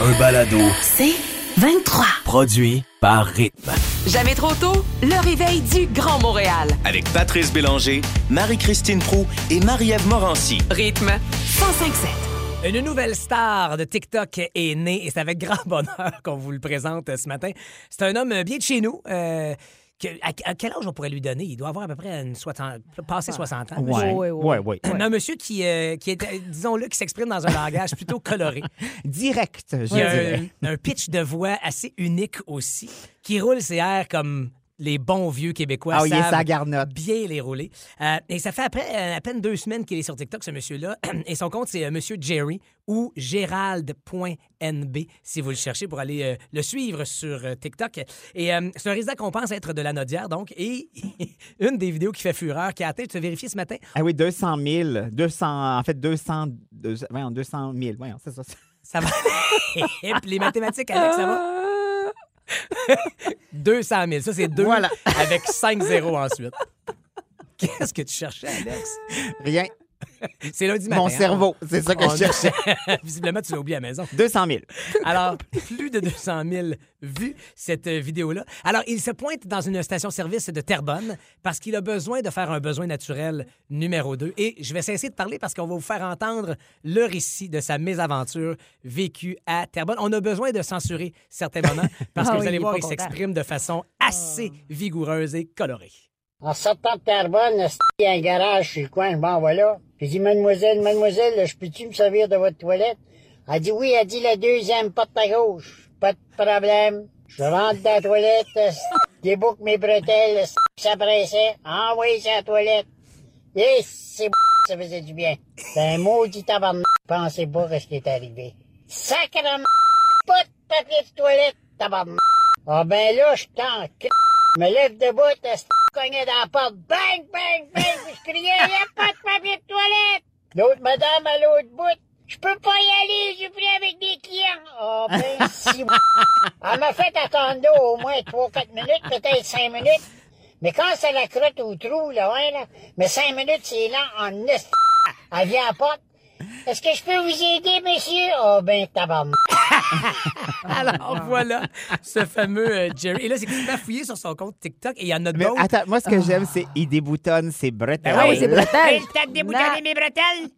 Un balado C'est 23. produit par Rythme. Jamais trop tôt, le réveil du Grand Montréal. avec Patrice Bélanger, Marie-Christine Prou et Marie-Ève Morancy. Rythme 1057. Une nouvelle star de TikTok est née et c'est avec grand bonheur qu'on vous le présente ce matin. C'est un homme bien de chez nous. euh, que- à, à quel âge on pourrait lui donner? Il doit avoir à peu près une 60, passé 60 ans. monsieur. Ouais, ouais, ouais. Mais un monsieur qui, euh, qui est, euh, disons-le, qui s'exprime dans un langage plutôt coloré. Direct, je Il y a dirais. un, un pitch de voix assez unique aussi, qui roule ses airs comme les bons vieux Québécois Ah, savent bien les rouler. Euh, et ça fait après à peine deux semaines qu'il est sur TikTok, ce monsieur-là. Et son compte, c'est euh, Monsieur Jerry ou gérald.nb, si vous le cherchez, pour aller euh, le suivre sur euh, TikTok. Et c'est un résident qu'on pense être de la Nodière, donc. Et une des vidéos qui fait fureur, qui a atteint, tu as vérifié ce matin, Ah oui, 200 000. 200, en fait, 200, 200, voyons, 200 000. Voyons, c'est ça. ça va. Et puis les mathématiques, Alex, ça va? 200 000. Ça, c'est deux Voilà. avec 5 zéros ensuite. Qu'est-ce que tu cherchais, Alex? Rien. C'est lundi matin. Mon hein? cerveau, c'est ça que On- je cherchais. Visiblement, tu l'as oublié à la maison. 200 000. Alors, plus de 200 000 vues, cette vidéo-là. Alors, il se pointe dans une station-service de Terrebonne parce qu'il a besoin de faire un besoin naturel numéro 2. Et je vais cesser de parler parce qu'on va vous faire entendre le récit de sa mésaventure vécue à Terrebonne. On a besoin de censurer certains moments parce que Ah vous oui, allez voir, il s'exprime de façon assez vigoureuse et colorée. En sortant de Terrebonne, il y a un garage sur le coin, je m'en vais. J'ai dit, mademoiselle, mademoiselle, je peux-tu me servir de votre toilette? Elle dit oui, elle dit la deuxième porte à gauche. Pas de problème. Je rentre dans la toilette, déboucle mes bretelles, ça pressait? Ah oui, c'est la toilette. Et c'est ça faisait du bien. C'est un maudit tabarnak. Pensez pas à ce qui est arrivé. Sacrement, pas de papier de toilette, tabarnak. Ah ben là, je t'en. Je me lève debout, esti, cognais dans la porte, bang, bang, bang, je criais, y a pas de papier de toilette! L'autre madame à l'autre bout, je peux pas y aller, j'ai pris avec des clients. Oh, ben, si, Elle m'a fait attendre au moins 3-4 minutes, peut-être 5 minutes. Mais quand ça la crotte au trou, là, ouais, là, mais 5 minutes, c'est lent en est. Elle vient à la porte. Est-ce que je peux vous aider, monsieur? Oh, ben, tabarnak. Alors voilà ce fameux euh, Jerry. Et là, c'est qu'il m'a fouillé sur son compte TikTok et il y en a Mais d'autres. attends, moi, ce que j'aime, c'est il déboutonne ses bretelles. Ben oui, c'est bretelles. Il t'a déboutonné mes bretelles?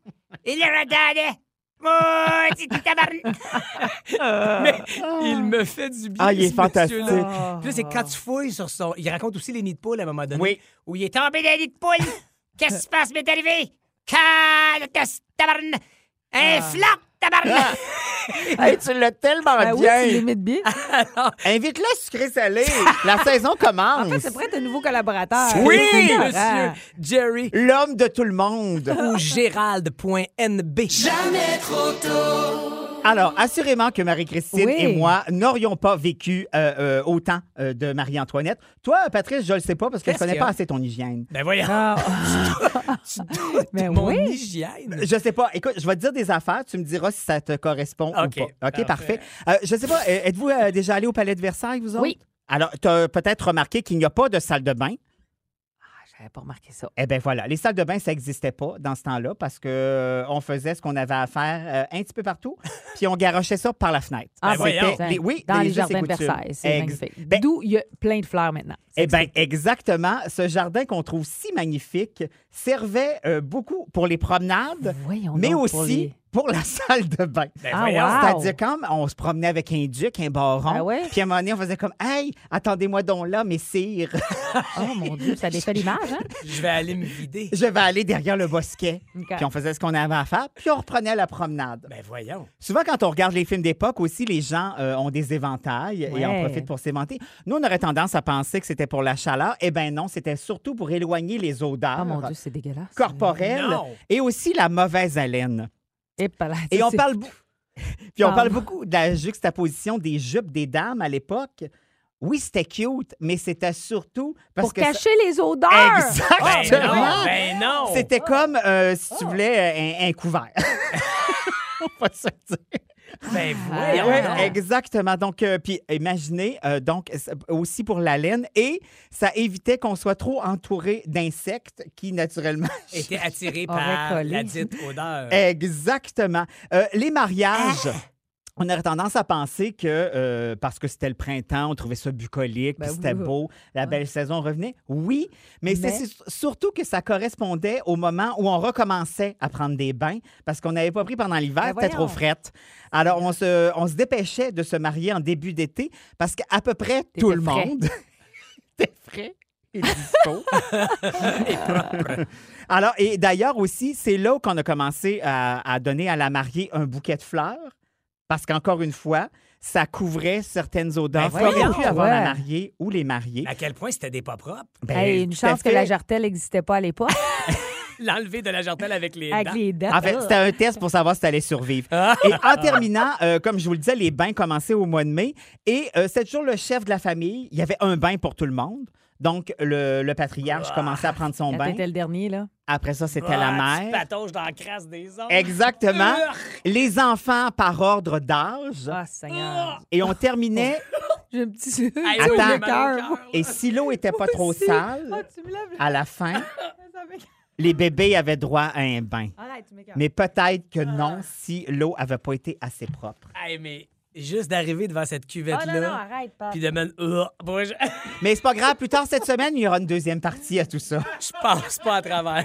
Il les redonnait. Moi, c'est tabarnak. Mais il me fait du bien. Ah, il est ce monsieur-là. fantastique. Puis là, c'est quand tu fouilles sur son. Il raconte aussi les nids de poule à un moment donné. Oui. Où il est tombé dans les nids de poule. Qu'est-ce qui se passe, m'est arrivé? Calatas, tabarnak. Un flop, tabarnak. Hey, tu l'as tellement Ben oui, bien. tu l'imites bien. Invite-le sucré salé. La saison commence. En fait, c'est peut être un nouveau collaborateur. Oui, C'est Monsieur écœurant. Jerry L'homme de tout le monde. ou Gérald.nb. Alors, assurément que Marie-Christine Oui. et moi n'aurions pas vécu euh, euh, autant euh, de Marie-Antoinette. Toi, Patrice, je le sais pas parce que je Qu'est-ce connais qu'il y pas assez ton hygiène. Ben voyons. Ah, Tu doutes Ben mon oui. hygiène. Je sais pas. Écoute, je vais te dire des affaires. Tu me diras si ça te correspond OK, ou pas. OK, parfait. parfait. Euh, je sais pas. euh, Êtes-vous euh, déjà allé au Palais de Versailles, vous autres? Oui. Alors, tu as peut-être remarqué qu'il n'y a pas de salle de bain? J'avais pas remarqué ça. Eh bien voilà, les salles de bain, ça n'existait pas dans ce temps-là parce que euh, on faisait ce qu'on avait à faire euh, un petit peu partout, puis on garochait ça par la fenêtre. Ah, Ben les- oui, Dans les, jardins de. Versailles. C'est magnifique. Ben, D'où il y a plein de fleurs maintenant. Eh bien, exactement. Ce jardin qu'on trouve si magnifique servait euh, beaucoup pour les promenades, Voyons mais aussi pour la salle de bain. Ben Ah, voyons. wow. C'est-à-dire comme on se promenait avec un duc, un baron, Ah ouais? puis à un moment donné, on faisait comme « Hey, attendez-moi donc là, messire, Oh mon Dieu, ça défait l'image, hein? Je vais aller me vider. je vais aller derrière le bosquet. OK. Puis on faisait ce qu'on avait à faire, puis on reprenait la promenade. Ben voyons. Souvent, quand on regarde les films d'époque aussi, les gens euh, ont des éventails et en profitent pour s'éventer. Nous, on aurait tendance à penser que c'était pour la chaleur. Eh bien non, c'était surtout pour éloigner les odeurs Oh mon Dieu, c'est dégueulasse. corporelles Non. et aussi la mauvaise haleine. Et, là, on parle, bou- Puis on Ah. parle beaucoup de la juxtaposition des jupes des dames à l'époque. Oui, c'était cute, mais c'était surtout parce Pour que ça- cacher les odeurs. Ben Exactement. non, ben non. C'était comme euh, si tu voulais euh, un, un couvert. On va se le dire. Ben voyons Ouais, donc. exactement. Donc, euh, puis imaginez, euh, donc, aussi pour la laine, et ça évitait qu'on soit trop entouré d'insectes qui, naturellement. Était attiré Aurait par la dite odeur. Exactement. Euh, les mariages. Ah! On aurait tendance à penser que euh, parce que c'était le printemps, on trouvait ça bucolique, puis Ben c'était oui, oui. beau, la belle saison revenait. Oui, mais, Mais- c'est surtout que ça correspondait au moment où on recommençait à prendre des bains parce qu'on n'avait pas pris pendant l'hiver, Ben c'était trop frette. Alors, on se, on se dépêchait de se marier en début d'été parce qu'à peu près tout le frais. monde était frais et dispo. Alors, et d'ailleurs aussi, c'est là qu'on a commencé à, à donner à la mariée un bouquet de fleurs, parce qu'encore une fois, ça couvrait certaines odeurs Ben qu'aurait pu avoir la mariée ou les mariés. À quel point c'était des pas propres? Ben, Hey, une chance que la jartelle n'existait pas à l'époque. L'enlever de la jartelle avec les avec dents. les dents. En fait, c'était un test pour savoir si tu allais survivre. Et en terminant, euh, comme je vous le disais, les bains commençaient au mois de mai. Et euh, c'est toujours le chef de la famille. Il y avait un bain pour tout le monde. Donc, le, le patriarche commençait à prendre son Quand bain. t'étais le dernier, là. Après ça, c'était Ah, la tu mère. patauges dans la crasse des autres. Exactement. Urgh. Les enfants par ordre d'âge. Ah, Seigneur. Et on terminait. J'ai un petit. Attends. Et si l'eau était pas trop sale, Ah, tu me lèves. à la fin, les bébés avaient droit à un bain. Arrête, tu m'écoeures. Mais peut-être que non si l'eau avait pas été assez propre. Hey, mais juste d'arriver devant cette Ah, non, non, cuvette-là, arrête, pas. puis de me... Urgh. Bon, je... Mais c'est pas grave, plus tard cette semaine, il y aura une deuxième partie à tout ça. je passe pas à travers.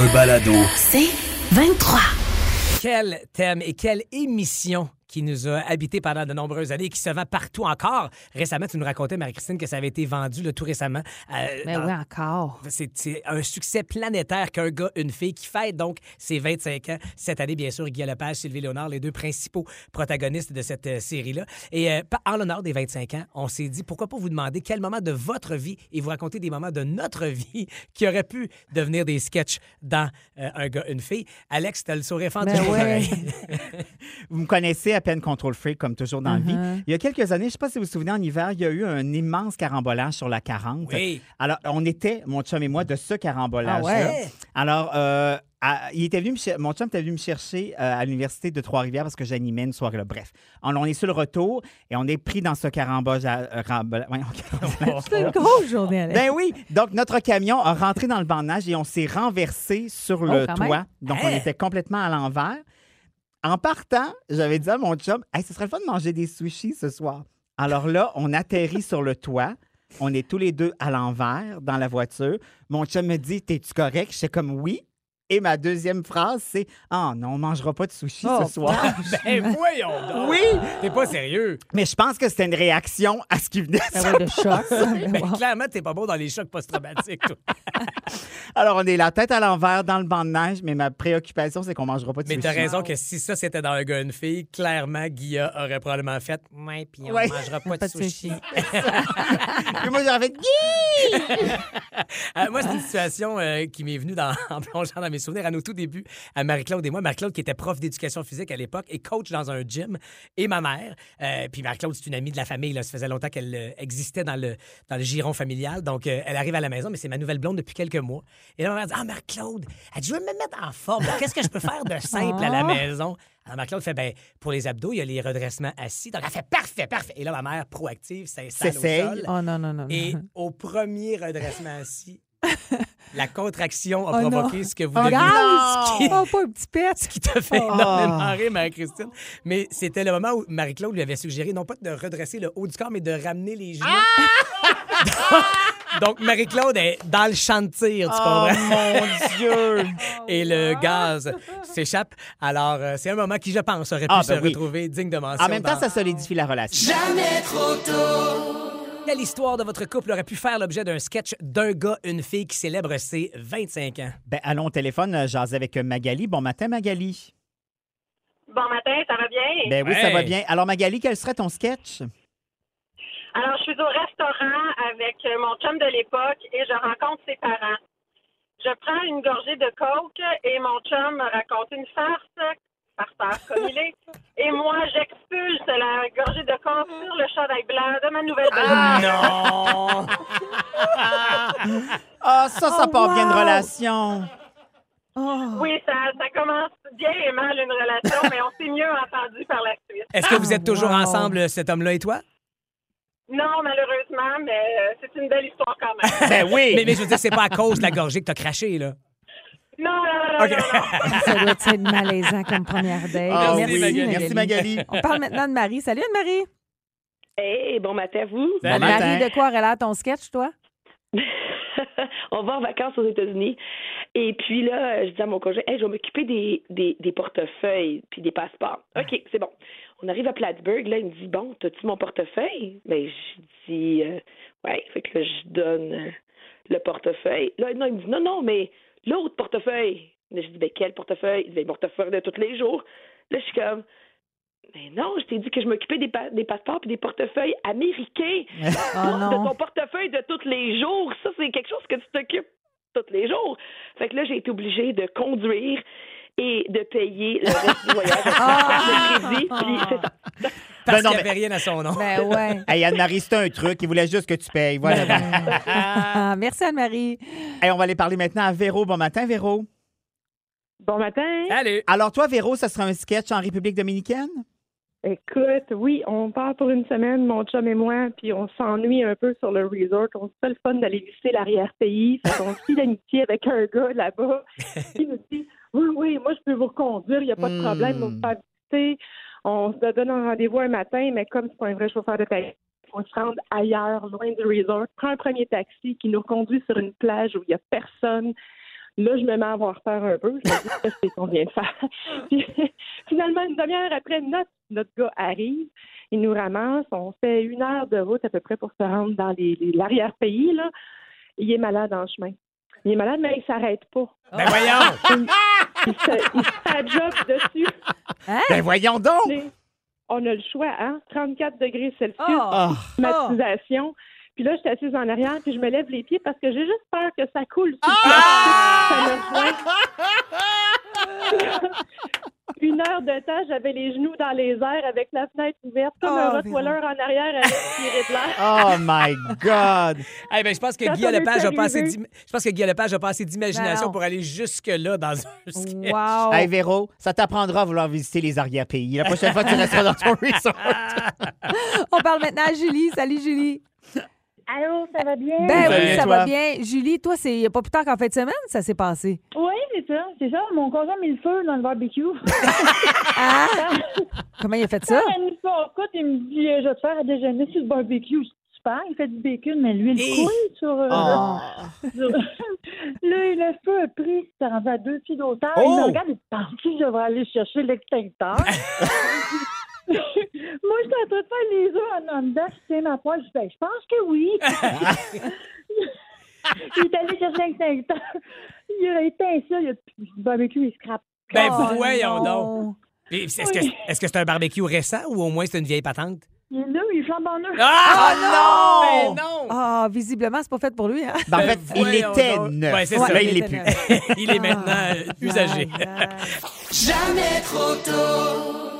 Un balado. C'est 23. Quel thème et quelle émission qui nous a habité pendant de nombreuses années et qui se vend partout encore. Récemment, tu nous racontais, Marie-Christine, que ça avait été vendu là, tout récemment. euh, Mais dans- oui, encore. C'est un succès planétaire qu'un gars, une fille qui fête donc ses 25 ans. Cette année, bien sûr, Guy Lepage, Sylvie Léonard, les deux principaux protagonistes de cette euh, série-là. Et euh, en l'honneur des 25 ans, on s'est dit, pourquoi pas vous demander quel moment de votre vie et vous raconter des moments de notre vie qui auraient pu devenir des sketchs dans euh, Un gars, une fille. Alex, t'as le sourire fendu Ben ouais. Vous me connaissez à peine contrôle freak, comme toujours dans la vie. Uh-huh. Il y a quelques années, je ne sais pas si vous vous souvenez, en hiver, il y a eu un immense carambolage sur la 40. Oui. Alors, on était, mon chum et moi, de ce carambolage-là. Ah ouais? Alors, euh, à- il était venu me mon chum était venu me chercher euh, à l'université de Trois-Rivières parce que j'animais une soirée là. Bref, on, on est sur le retour et on est pris dans ce carambolage. euh, carambolage. C'est une grosse journée, Alex. Ben oui. Donc, notre camion a rentré dans le neige et on s'est renversé sur le Oh, quand toit. même. Donc, on Hein? était complètement à l'envers. En partant, j'avais dit à mon chum, hey, ce serait le fun de manger des sushis ce soir. Alors là, on atterrit sur le toit. On est tous les deux à l'envers dans la voiture. Mon chum me dit, t'es-tu correct? Je suis comme oui. Et ma deuxième phrase, c'est Ah non, on mangera pas de sushi Oh, ce soir. ben voyons donc. Oui. T'es pas sérieux. Mais je pense que c'était une réaction à ce qui venait de Ah ouais, de choc. Ben, Wow. clairement, t'es pas bon dans les chocs post-traumatiques, toi. Alors, on est la tête à l'envers dans le banc de neige, mais ma préoccupation, c'est qu'on mangera pas de Mais sushi. t'as raison que si ça c'était dans un gars une fille, clairement Guilla aurait probablement fait Ouais, puis on Ouais. mangera pas de Pas de sushi. sushi. Puis moi, j'aurais fait Guy! Euh, moi, c'est une situation euh, qui m'est venue dans, en plongeant dans mes souvenirs à nos tout débuts, à Marie-Claude et moi. Marie-Claude qui était prof d'éducation physique à l'époque et coach dans un gym, et ma mère. Euh, puis Marie-Claude, c'est une amie de la famille. Là. Ça faisait longtemps qu'elle euh, existait dans le, dans le giron familial. Donc, euh, elle arrive à la maison, mais c'est ma nouvelle blonde depuis quelques mois. Et là, ma mère dit Ah, Marie-Claude, elle dit, je veux me mettre en forme. Qu'est-ce que je peux faire de simple à la Ah. maison? Alors, Marie-Claude fait ben, pour les abdos, il y a les redressements assis. Donc, elle fait parfait, parfait. Et là, ma mère, proactive, s'installe au sol. Oh non, non. non. Et au premier redressement assis, la contraction a Oh non. provoqué ce que vous Oh, devinez. gaz! Ce qui- Oh, pas un petit pet! Ce qui t'a fait Oh. énormément rire, Marie-Christine. Mais c'était le moment où Marie-Claude lui avait suggéré non pas de redresser le haut du corps, mais de ramener les genoux. Donc, Marie-Claude est dans le champ de tir, tu Oh, comprends? mon Dieu! Et le gaz s'échappe. Alors, euh, c'est un moment qui, je pense, aurait pu Ah, se ben oui. retrouver digne de mention. En même temps, dans- ça solidifie la relation. Jamais trop tôt. Quelle histoire de votre couple aurait pu faire l'objet d'un sketch d'un gars, une fille qui célèbre ses 25 ans? Ben, allons au téléphone, euh, jaser avec Magali. Bon matin, Magali. Bon matin, ça va bien? Ben oui, ça va bien. Alors, Magali, quel serait ton sketch? Alors, je suis au restaurant avec euh, mon chum de l'époque et je rencontre ses parents. Je prends une gorgée de coke et mon chum me raconte une farce, farceur comme il est, et moi, j'expulse la gorgée de coke sur le chandail blanc de ma nouvelle belle non! Ah, ça, ça Oh, part bien de relation. Oui, ça, ça commence bien et mal une relation, mais on s'est mieux entendu par la suite. Est-ce que vous êtes toujours wow. ensemble, cet homme-là et toi? Non, malheureusement, mais c'est une belle histoire quand même. Ben oui! Mais, mais je veux dire, c'est pas à cause de la gorgée que t'as craché, là. Non, non, non, non, non. Ça doit être malaisant comme première date. Ah Merci, oui. Magali. Merci, Magali. On parle maintenant de Marie. Salut Anne-Marie. Hey, bon matin à vous. Bon matin. Marie, de quoi aurait l'air ton sketch, toi? On va en vacances aux États-Unis. Et puis là, je dis à mon conjoint, hey, je vais m'occuper des, des, des portefeuilles puis des passeports. OK, c'est bon. On arrive à Plattsburgh, là, il me dit, bon, t'as-tu mon portefeuille? Ben, je dis, euh, ouais. Fait que là, je donne euh, le portefeuille. Là, non, il me dit, non, non, mais l'autre portefeuille. Là, je dis, ben, quel portefeuille? Il dit, ben, le portefeuille de tous les jours. Là, je suis comme, mais non, je t'ai dit que je m'occupais des, pa- des passeports et des portefeuilles américains. Oh de ton portefeuille de tous les jours. Ça, c'est quelque chose que tu t'occupes tous les jours. Fait que là, j'ai été obligée de conduire et de payer le reste du voyage crédit. Puis c'est ça. Parce Ben non, qu'il n'y mais- avait rien à son nom. Ben ouais. Hey, Anne-Marie, c'est un truc. Il voulait juste que tu payes. Voilà. Ah, merci Anne-Marie. Hey, on va aller parler maintenant à Véro. Bon matin, Véro. Bon matin. Salut! Alors, toi, Véro, ça sera un sketch en République dominicaine? Écoute, oui, on part pour une semaine, mon chum et moi, puis on s'ennuie un peu sur le resort. On se fait le fun d'aller visiter l'arrière-pays. Qu'on se d'amitié avec un gars là-bas. Il nous dit Oui, oui, moi, je peux vous reconduire, il n'y a pas de problème, Hmm. vous me faire visiter. On se donne un rendez-vous un matin, mais comme c'est pas un vrai chauffeur de taxi, on se rend ailleurs, loin du resort. Prends un premier taxi qui nous conduit sur une plage où il n'y a personne. Là, je me mets à avoir peur un peu. Je me dis, qu'est-ce que qu'on vient de faire? Puis, finalement, une demi-heure après, notre, notre gars arrive. Il nous ramasse. On fait une heure de route à peu près pour se rendre dans les- les- l'arrière-pays. là. Il est malade en chemin. Il est malade, mais il s'arrête pas. Ben voyons! Il se, il se fait la job dessus. Ben voyons donc! On a le choix, hein? 34 degrés Celsius, Ah. climatisation. Puis là, je suis assise en arrière, puis je me lève les pieds parce que j'ai juste peur que ça coule sur le Ah! plastique. Ça me rejoint. Une heure de temps, j'avais les genoux dans les airs avec la fenêtre ouverte, comme Oh, un Rottweiler en arrière avec tiré de l'air. Oh my God! Eh ben, je pense que Quand Guy Lepage a pas assez arrivé- d'im- je pense que Guy Lepage a pas assez Ben d'imagination non. pour aller jusque-là dans un sketch. Wow. Hey, Véro, ça t'apprendra à vouloir visiter les arrière-pays. La prochaine fois, tu resteras dans ton resort. On parle maintenant à Julie. Salut Julie. Allô, ça va bien? Ben oui, ça toi. va bien. Julie, toi, c'est pas plus tard qu'en fin de semaine, ça s'est passé. Oui, ça, c'est ça. Mon conjoint a mis le feu dans le barbecue. Ah! Comment il a fait ça? Quand il me écoute, il me dit, euh, je vais te faire à déjeuner sur le barbecue. Super, il fait du bacon, mais l'huile Et- coule sur... euh, Oh. sur- Là, le feu a pris, ça rendu à deux pieds d'auteur. Oh! Il me regarde, il pense que je vais aller chercher l'extincteur? Moi, je suis en train de faire les œufs en dedans, je tiens ma poêle, je fais, je pense que oui. il est allé chercher l'extincteur. Il a éteint ça, il a... le barbecue, il scrape. Ben Oh, voyons non. donc. Est-ce que Oui. est-ce que c'est un barbecue récent ou au moins c'est une vieille patente? Il est là, il flambe en œuf. Ah non! Ben non! Ah, visiblement, c'est pas fait pour lui, hein? Ben, en Ben, fait, il voyons était neuf. Ouais, c'est Ouais, ça. Là, il l'est plus. Il est maintenant euh, usagé. Jamais trop tôt.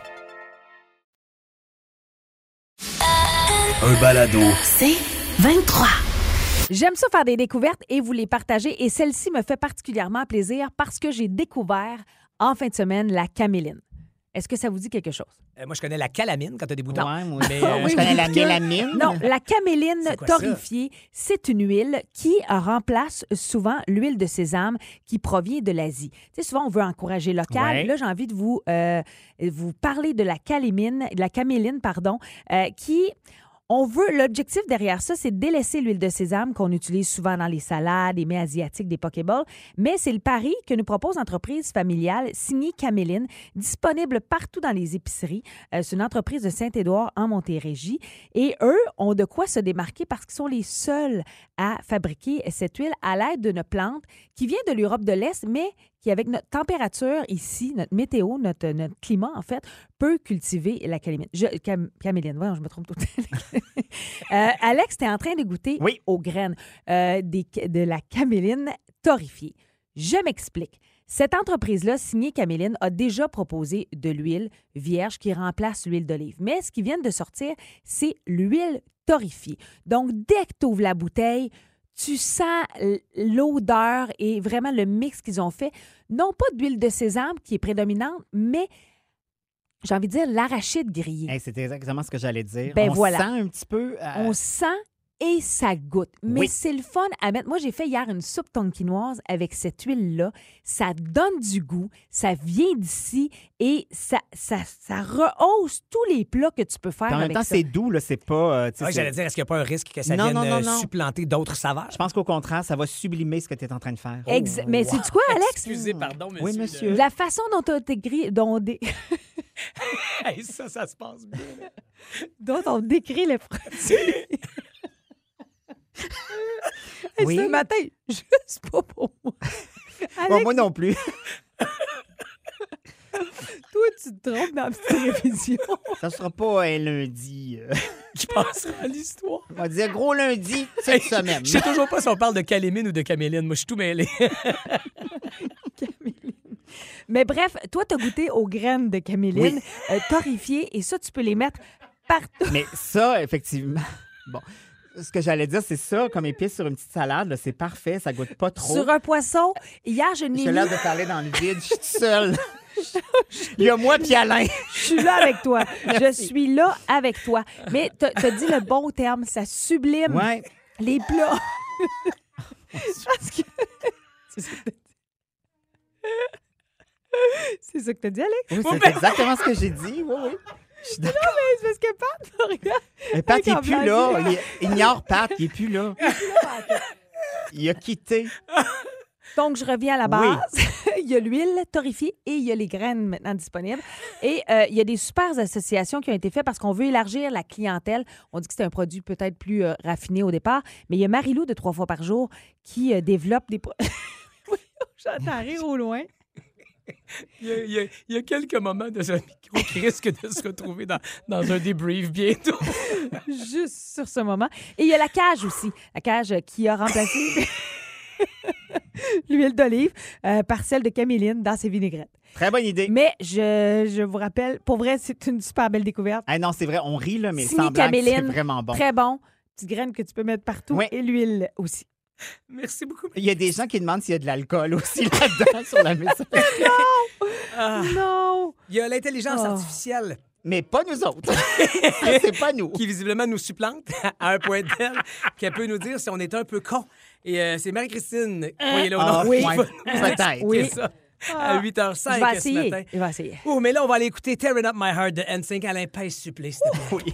Un balado. C'est 23. J'aime ça faire des découvertes et vous les partager. Et celle-ci me fait particulièrement plaisir parce que j'ai découvert en fin de semaine la caméline. Est-ce que ça vous dit quelque chose? Euh, moi, je connais la calamine quand tu as des boutons. Ouais, moi Mais, aussi. euh, Moi, je connais la mélamine. Non, la caméline torréfiée, c'est une huile qui remplace souvent l'huile de sésame qui provient de l'Asie. Tu sais, souvent, on veut encourager local. Ouais. Là, j'ai envie de vous, euh, vous parler de la calémine, de la caméline, pardon, euh, qui... On veut, l'objectif derrière ça, c'est de délaisser l'huile de sésame qu'on utilise souvent dans les salades, les mets asiatiques, des pokéballs. Mais c'est le pari que nous propose l'entreprise familiale signée Caméline, disponible partout dans les épiceries. Euh, c'est une entreprise de Saint-Édouard en Montérégie. Et eux ont de quoi se démarquer parce qu'ils sont les seuls à fabriquer cette huile à l'aide d'une plante qui vient de l'Europe de l'Est, mais qui, avec notre température ici, notre météo, notre, notre climat, en fait, peut cultiver la caméline. Je, cam- caméline, voyons, je me trompe tout. Euh, Alex, tu es en train de goûter aux graines euh, des- de la caméline torréfiée. Je m'explique. Cette entreprise-là, signée Caméline, a déjà proposé de l'huile vierge qui remplace l'huile d'olive. Mais ce qui vient de sortir, c'est l'huile torréfiée. Donc, dès que tu ouvres la bouteille, tu sens l'odeur et vraiment le mix qu'ils ont fait. Non pas d'huile de sésame qui est prédominante, mais j'ai envie de dire l'arachide grillé. Hey, c'est exactement ce que j'allais dire. Ben on voilà. sent un petit peu. euh, On sent et ça goûte. Mais Oui. c'est le fun à mettre. Moi, j'ai fait hier une soupe tonkinoise avec cette huile-là. Ça donne du goût, ça vient d'ici et ça, ça, ça rehausse tous les plats que tu peux faire en même avec temps, c'est doux, là. C'est pas. euh, Ouais, J'allais dire, est-ce qu'il n'y a pas un risque que ça Non, vienne non, non, euh, non. supplanter d'autres saveurs? Je pense qu'au contraire, ça va sublimer ce que tu es en train de faire. Ex- Mais c'est quoi, Alex? Excusez, pardon, monsieur. Oui, monsieur. La façon dont tu as décrit, dont, Hey, ça, ça se passe bien. dont on décrit le produit. Hey, Oui. Ce matin, juste pas pour moi. Bon, moi non plus. toi, tu te trompes dans la petite révision. ça sera pas un lundi. euh. Je passerai à l'histoire. On va dire gros lundi cette semaine. Je sais toujours pas si on parle de calémine ou de caméline. Moi, je suis tout mêlé. Mais bref, toi, tu as goûté aux graines de caméline euh, torréfiées et ça, tu peux les mettre partout. Mais ça, effectivement. Bon. Ce que j'allais dire, c'est ça, comme épice sur une petite salade, c'est parfait, ça goûte pas trop. Sur un poisson, hier, je n'ai J'ai l'air de parler dans le vide, je suis seule. Il y a moi puis Alain. Je suis là avec toi. je suis là avec toi. Mais tu as dit le bon terme, ça sublime Ouais. les plats. Parce que... C'est ça que t'as dit. C'est ça que t'as dit, Alex? Oui, c'est exactement ce que j'ai dit. Oui, oui. Je suis Non, mais c'est parce que Pat, regarde. Mais Pat, il est plus là. Il ignore Pat, il est plus là. Il a quitté. Donc, je reviens à la base. il y a l'huile torréfiée et il y a les graines maintenant disponibles. Et euh, il y a des super associations qui ont été faites parce qu'on veut élargir la clientèle. On dit que c'est un produit peut-être plus euh, raffiné au départ, mais il y a Marilou de trois fois par jour qui euh, développe des... J'entends rire au loin. Il y, a, il y a- il y a quelques moments de ce micro qui risquent de se retrouver dans, dans un débrief bientôt. Juste sur ce moment. Et il y a la cage aussi. La cage qui a remplacé l'huile d'olive euh, par celle de caméline dans ses vinaigrettes. Très bonne idée. Mais je, je vous rappelle, pour vrai, c'est une super belle découverte. Ah non, c'est vrai, on rit, là, mais Signé sans blague, c'est vraiment bon. Très bon. Petite graine que tu peux mettre partout Oui. et l'huile aussi. Merci beaucoup. Il y a des gens qui demandent s'il y a de l'alcool aussi là-dedans sur la maison. Ah. Non! Il y a l'intelligence Oh. artificielle. Mais pas nous autres. Ça, c'est pas nous. Qui visiblement nous supplante à un point tel qu'elle peut nous dire si on est un peu con. Et euh, c'est Marie-Christine, voyez-le au Ah, oui. Peut-être. Oui. ça Ah. à 8h05 Je vais ce essayer. matin. Je vais essayer. Oh, mais là, on va aller écouter Tearing Up My Heart de NSYNC. Alain, pèse supplé, s'il te plaît.